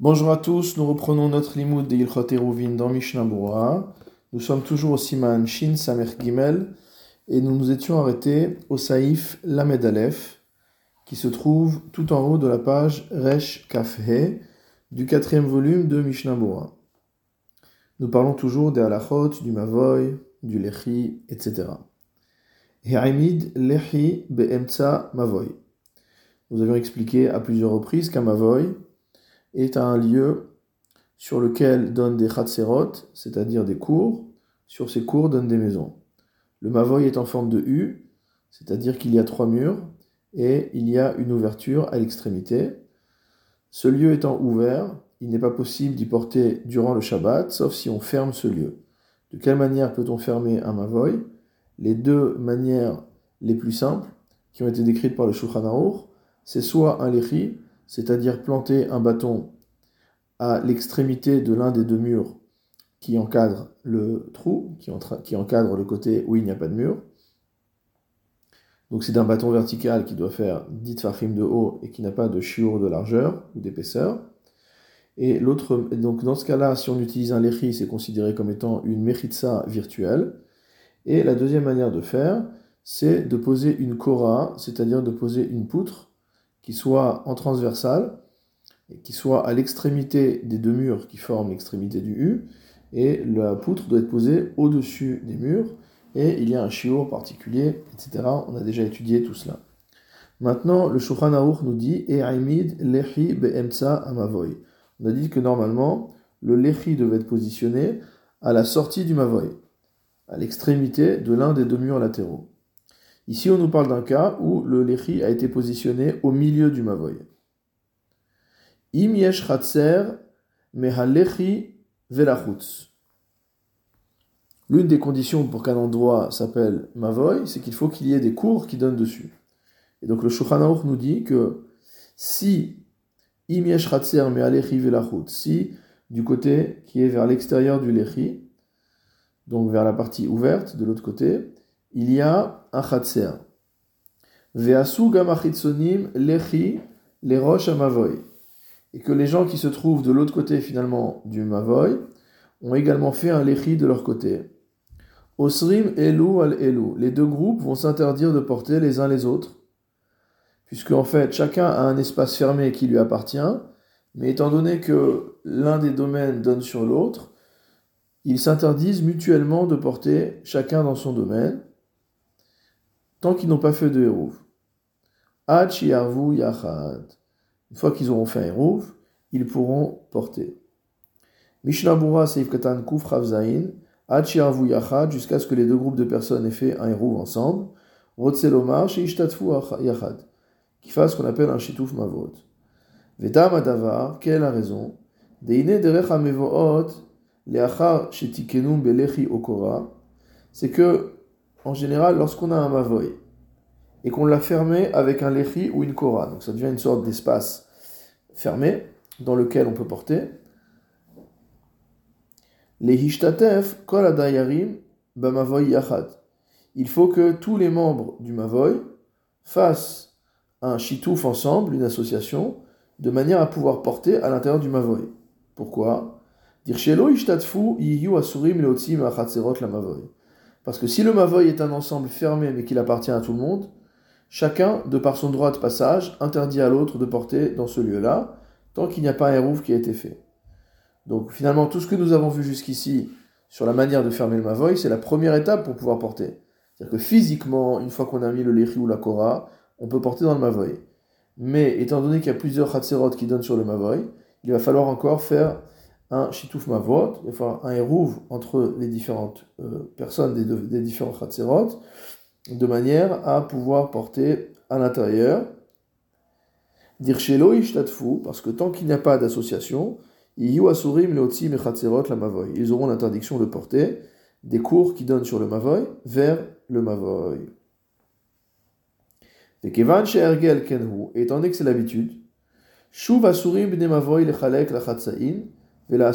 Bonjour à tous, nous reprenons notre limoud de Ilchot Eruvin dans Mishnah. Nous sommes toujours au Siman Shin Samer Gimel et nous nous étions arrêtés au Saïf Lamed Aleph qui se trouve tout en haut de la page Resh Kafhe du quatrième volume de Mishnah. Nous parlons toujours des halachot, du mavoy, du lechi, etc. Lechi be'emtsa mavoy. Nous avions expliqué à plusieurs reprises qu'un mavoy est un lieu sur lequel donnent des chatserot, c'est-à-dire des cours. Sur ces cours donnent des maisons. Le mavoy est en forme de U, c'est-à-dire qu'il y a trois murs et il y a une ouverture à l'extrémité. Ce lieu étant ouvert, il n'est pas possible d'y porter durant le Shabbat, sauf si on ferme ce lieu. De quelle manière peut-on fermer un mavoy? Les deux manières les plus simples qui ont été décrites par le Shulchan Aruch, c'est soit un lechi, c'est-à-dire planter un bâton à l'extrémité de l'un des deux murs qui encadre le trou, qui, encadre le côté où il n'y a pas de mur. Donc c'est un bâton vertical qui doit faire 10 tfachim de haut et qui n'a pas de chiour de largeur ou d'épaisseur. Et l'autre, donc dans ce cas-là, si on utilise un lechi, c'est considéré comme étant une mechitsa virtuelle. Et la deuxième manière de faire, c'est de poser une kora, c'est-à-dire de poser une poutre qui soit en transversale, et qui soit à l'extrémité des deux murs qui forment l'extrémité du U, et la poutre doit être posée au-dessus des murs, et il y a un chiot particulier, etc. On a déjà étudié tout cela. Maintenant, le Shulchan Aruch nous dit E'aimid lechi be'emtsa amavoy. On a dit que normalement, le lechi devait être positionné à la sortie du mavoy, à l'extrémité de l'un des deux murs latéraux. Ici, on nous parle d'un cas où le lechi a été positionné au milieu du mavoy. Im yesh mehalechi velachutz. L'une des conditions pour qu'un endroit s'appelle mavoy, c'est qu'il faut qu'il y ait des cours qui donnent dessus. Et donc le Shulchan nous dit que si im yesh mehalechi velachutz, si du côté qui est vers l'extérieur du lechi, donc vers la partie ouverte de l'autre côté, il y a un chatser. Veasu gamachitsonim lechi les roches à mavoy. Et que les gens qui se trouvent de l'autre côté finalement du mavoy ont également fait un lechi de leur côté. Osrim elu al elu. Les deux groupes vont s'interdire de porter les uns les autres. Puisque en fait chacun a un espace fermé qui lui appartient. Mais étant donné que l'un des domaines donne sur l'autre, ils s'interdisent mutuellement de porter chacun dans son domaine tant qu'ils n'ont pas fait de Hérouv. Une fois qu'ils auront fait un ils pourront porter. Mishnah Bura Seif Katan Kuf Ravzain, Yachad, jusqu'à ce que les deux groupes de personnes aient fait un Hérouv ensemble. Rotselomar Sheishtatfu Yachad, qui fasse ce qu'on appelle un Shituf Mavot. Vetam Adavar, quelle la raison? Deine Derech Amevoot, Leachar Shetikenum Belechi Okora, c'est que en général, lorsqu'on a un mavoy et qu'on l'a fermé avec un lechi ou une kora, donc ça devient une sorte d'espace fermé dans lequel on peut porter. Les hishtatef kol adayarim bamavoy yachad. Il faut que tous les membres du mavoy fassent un chitouf ensemble, une association, de manière à pouvoir porter à l'intérieur du mavoy. Pourquoi? Dire shelo ishtatfu yiyu asurim la. Parce que si le Mavoy est un ensemble fermé mais qu'il appartient à tout le monde, chacun, de par son droit de passage, interdit à l'autre de porter dans ce lieu-là, tant qu'il n'y a pas un hérouf qui a été fait. Donc finalement, tout ce que nous avons vu jusqu'ici sur la manière de fermer le Mavoy, c'est la première étape pour pouvoir porter. C'est-à-dire que physiquement, une fois qu'on a mis le Lechi ou la Kora, on peut porter dans le Mavoy. Mais étant donné qu'il y a plusieurs Khatserot qui donnent sur le Mavoy, il va falloir encore faire un shituf mavot, il va un hérouv entre les différentes euh, personnes des, des différents chatzerot, de manière à pouvoir porter à l'intérieur. Dire shelo ishtatfu, parce que tant qu'il n'y a pas d'association, ils auront l'interdiction de porter des cours qui donnent sur le mavoy vers le mavoy. Et étant donné que c'est l'habitude, shuv asurim bne mavoy lechalek lachatzain, Étant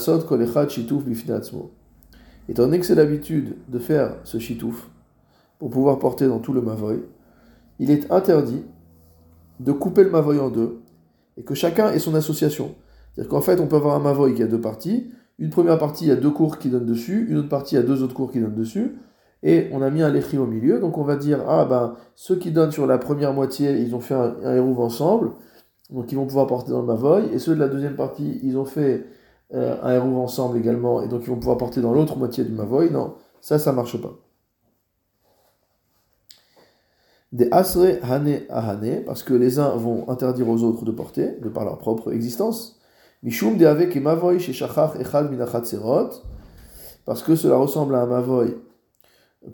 donné que c'est l'habitude de faire ce chitouf pour pouvoir porter dans tout le mavoy, il est interdit de couper le mavoy en deux et que chacun ait son association. C'est-à-dire qu'en fait, on peut avoir un mavoy qui a deux parties. Une première partie, il y a deux cours qui donnent dessus. Une autre partie, il y a deux autres cours qui donnent dessus. Et on a mis un lechi au milieu. Donc on va dire, ah ben, ceux qui donnent sur la première moitié, ils ont fait un, un ensemble. Donc ils vont pouvoir porter dans le mavoy. Et ceux de la deuxième partie, ils ont fait un hérouve ensemble également. Et donc ils vont pouvoir porter dans l'autre moitié du mavoy. Non, ça, ça marche pas. Des asre hane ahane, parce que les uns vont interdire aux autres de porter, de par leur propre existence. Mishum de avec et mavoy chez shachach echad parce que cela ressemble à un mavoy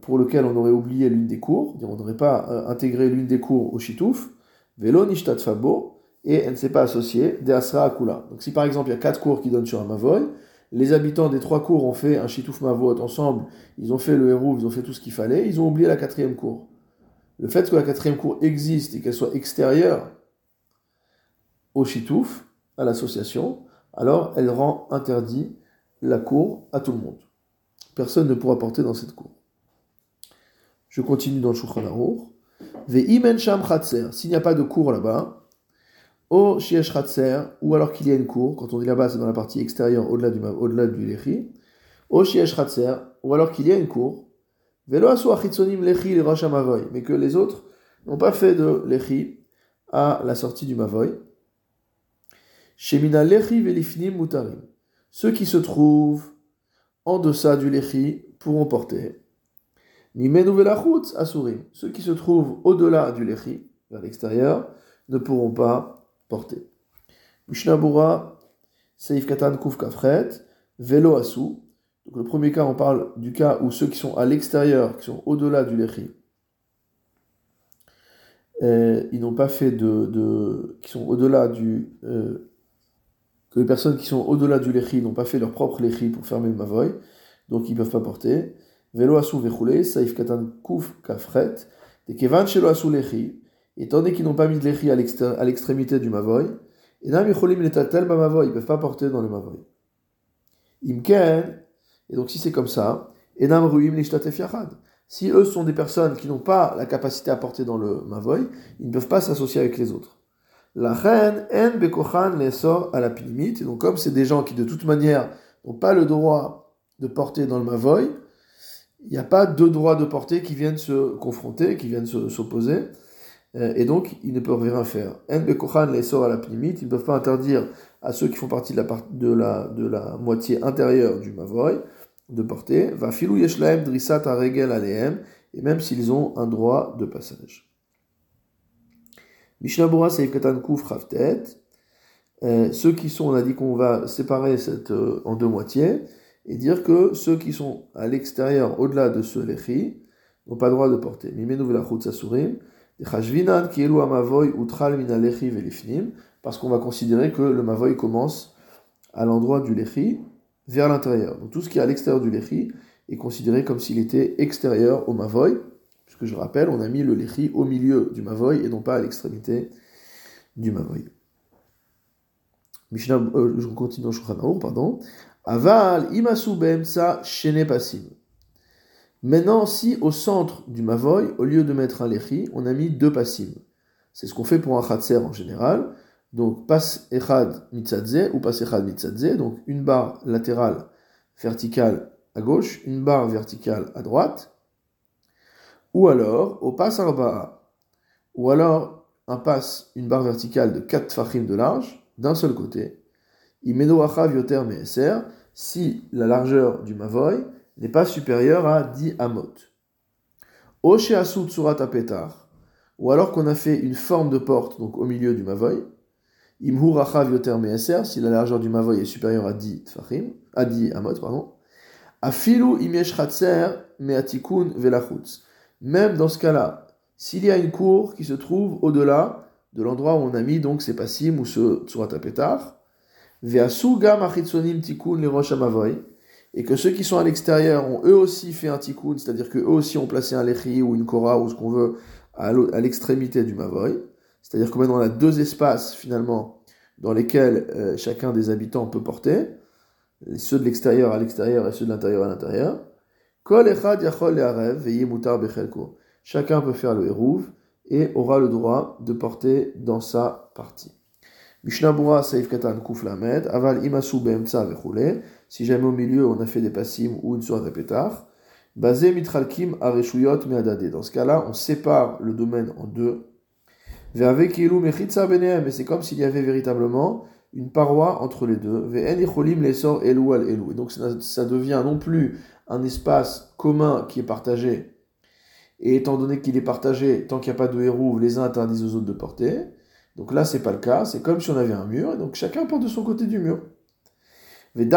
pour lequel on aurait oublié l'une des cours, on n'aurait pas euh, intégré l'une des cours au shitouf, velo nishtat fabo, et elle ne s'est pas associée de asra akula. Donc si par exemple il y a quatre cours qui donnent sur un mavoy, les habitants des trois cours ont fait un shitouf mavot ensemble, ils ont fait le héros, ils ont fait tout ce qu'il fallait, ils ont oublié la quatrième cour le fait que la quatrième cour existe et qu'elle soit extérieure au chitouf, à l'association, alors elle rend interdit la cour à tout le monde. Personne ne pourra porter dans cette cour. Je continue dans le Shulchan Ve'imen sham s'il n'y a pas de cour là-bas, au shiesh ou alors qu'il y a une cour, quand on dit là-bas c'est dans la partie extérieure au-delà du, au-delà du lechi, au shiesh ou alors qu'il y a une cour, mais que les autres n'ont pas fait de lechi à la sortie du mavoy. Shemina lechi velifnim mutarim. Ceux qui se trouvent en deçà du lechi pourront porter. Nimenu velachut asurim. Ceux qui se trouvent au-delà du lechi, vers l'extérieur, ne pourront pas porter. Mishnah Katan Kuf Kafret, Velo Asu. Donc le premier cas, on parle du cas où ceux qui sont à l'extérieur, qui sont au-delà du lechi, euh, ils n'ont pas fait de, qui sont au-delà du euh, que les personnes qui sont au-delà du lechi n'ont pas fait leur propre lechi pour fermer le mavoy, donc ils ne peuvent pas porter. Velo asu vechule, saif katan kuf kafret, des kevan asu lechi, étant donné qu'ils n'ont pas mis de lechi à l'extrémité du mavoy, et nam yicholim letatel mavoy, ils ne peuvent pas porter dans le mavoy. Imken, et donc si c'est comme ça, Ruim Si eux sont des personnes qui n'ont pas la capacité à porter dans le Mavoy, ils ne peuvent pas s'associer avec les autres. La reine En Bekochan les sort à la pinimite. Et donc comme c'est des gens qui de toute manière n'ont pas le droit de porter dans le Mavoy, il n'y a pas deux droits de porter qui viennent se confronter, qui viennent s'opposer. Euh, et donc, ils ne peuvent rien faire. En Bekochan les sort à la pinimite. Ils ne peuvent pas interdire à ceux qui font partie de la, moitié intérieure du Mavoy de porter, va filou yeshlaem drisat regel aleem, et même s'ils ont un droit de passage. Mishnah Bora Seif Katan euh, ceux qui sont, on a dit qu'on va séparer euh, en deux moitiés, et dire que ceux qui sont à l'extérieur, au-delà de ce lechi, n'ont pas le droit de porter. Mimenu velachut sasurim, parce qu'on va considérer que le mavoy commence à l'endroit du lechi, vers l'intérieur. Donc tout ce qui est à l'extérieur du lechi est considéré comme s'il était extérieur au mavoy, puisque je rappelle, on a mis le lechi au milieu du mavoy et non pas à l'extrémité du mavoy. Mishnah, euh, je continue Shulchan pardon. Aval imasu sa shene pasim. Maintenant, si au centre du mavoy, au lieu de mettre un lechi, on a mis deux pasim. C'est ce qu'on fait pour un khatser en général. Donc, passe echad mitzadze ou passe echad mitzadze, donc une barre latérale verticale à gauche, une barre verticale à droite, ou alors au passe arba'a, ou alors un passe, une barre verticale de 4 fachim de large, d'un seul côté, imeno achav yoter me'eser, si la largeur du mavoy n'est pas supérieure à 10 amot. Oshe asut surat apetar, ou alors qu'on a fait une forme de porte, donc au milieu du mavoy, Imhu rachav yoter si la largeur du mavoy est supérieure à 10 tfachim, à 10 amot, pardon. Afilu imesh chatser me'atikun velachutz. Même dans ce cas-là, s'il y a une cour qui se trouve au-delà de l'endroit où on a mis donc ces passim ou ce tsurat apetar, ve'asu gam achitsonim tikun le rosh amavoy, et que ceux qui sont à l'extérieur ont eux aussi fait un tikkun, c'est-à-dire que eux aussi ont placé un lechi ou une kora ou ce qu'on veut à l'extrémité du mavoy, c'est-à-dire que maintenant on a deux espaces finalement dans lesquels euh, chacun des habitants peut porter, ceux de l'extérieur à l'extérieur et ceux de l'intérieur à l'intérieur. Chacun peut faire le hérouv et aura le droit de porter dans sa partie. Mishnabura Saif Katan Kuf Lamed, Aval Imasu Beemtsa Vechule, si jamais au milieu on a fait des passim ou une sourate de pétard, Bazé Mitralkim Areshuyot Meadade. Dans ce cas-là, on sépare le domaine en deux. Et c'est comme s'il y avait véritablement une paroi entre les deux. Et donc ça devient non plus un espace commun qui est partagé, et étant donné qu'il est partagé, tant qu'il n'y a pas de héros, les uns interdisent aux autres de porter. Donc là, c'est pas le cas, c'est comme si on avait un mur, et donc chacun porte de son côté du mur. Mais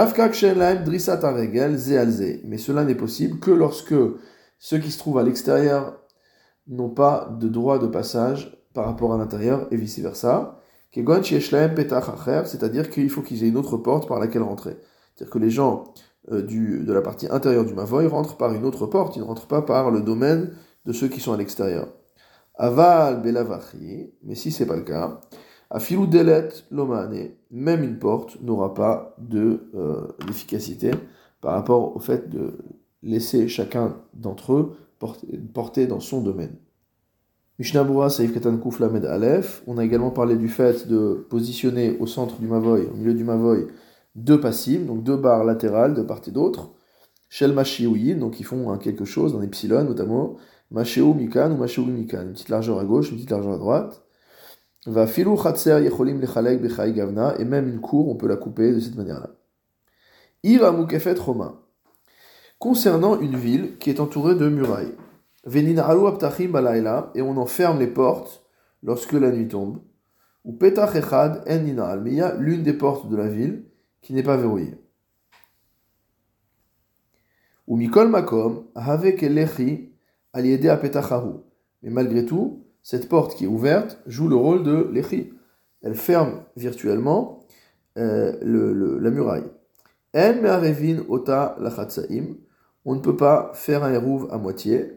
cela n'est possible que lorsque ceux qui se trouvent à l'extérieur n'ont pas de droit de passage par rapport à l'intérieur et vice versa. C'est-à-dire qu'il faut qu'ils aient une autre porte par laquelle rentrer. C'est-à-dire que les gens euh, du, de la partie intérieure du Mavoy rentrent par une autre porte, ils ne rentrent pas par le domaine de ceux qui sont à l'extérieur. Aval belavachi, mais si c'est pas le cas, afilou delet lomane, même une porte n'aura pas de euh, par rapport au fait de laisser chacun d'entre eux porter, dans son domaine. Mishnabura Saif Katan Kuf Lamed Aleph, on a également parlé du fait de positionner au centre du Mavoy, au milieu du Mavoy, deux passives, donc deux barres latérales de part et d'autre, Shel Mashioui, donc ils font quelque chose, un epsilon notamment, Machéo Mikan ou Machéo Mikan, une petite largeur à gauche, une petite largeur à droite. Va filou Chatser Yecholim Lechalek Bechai Gavna, et même une cour, on peut la couper de cette manière-là. Ira Mukefet Roma. Concernant une ville qui est entourée de murailles. Venin Alu Aptachim Balaila, et on enferme les portes lorsque la nuit tombe. Ou Petach Echad En Ninal, mais il y a l'une des portes de la ville qui n'est pas verrouillée. Ou Mikol Makom, Havek Elechi mais malgré tout, cette porte qui est ouverte joue le rôle de l'échi. Elle ferme virtuellement euh, la muraille. ota On ne peut pas faire un hérouv à moitié,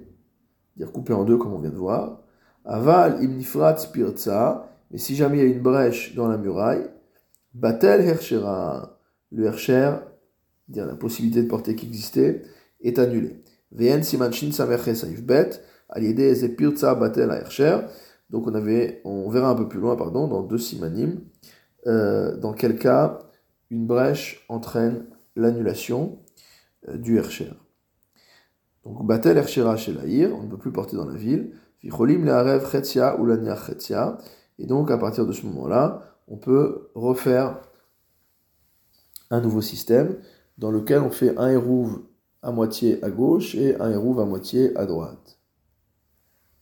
dire couper en deux comme on vient de voir. Aval imnifrat spirtza, mais si jamais il y a une brèche dans la muraille, batel hershera, le hersher, dire la possibilité de porter qui existait, est annulée. Simanchin bet, Donc on avait, on verra un peu plus loin, pardon, dans deux simanim, euh, dans quel cas une brèche entraîne l'annulation euh, du hercher. Donc batel hershera chez l'aïr, on ne peut plus porter dans la ville. Vicholim le'arev chetia ou chetia. Et donc à partir de ce moment-là, on peut refaire un nouveau système dans lequel on fait un hérouve à moitié à gauche et un hérouve à moitié à droite.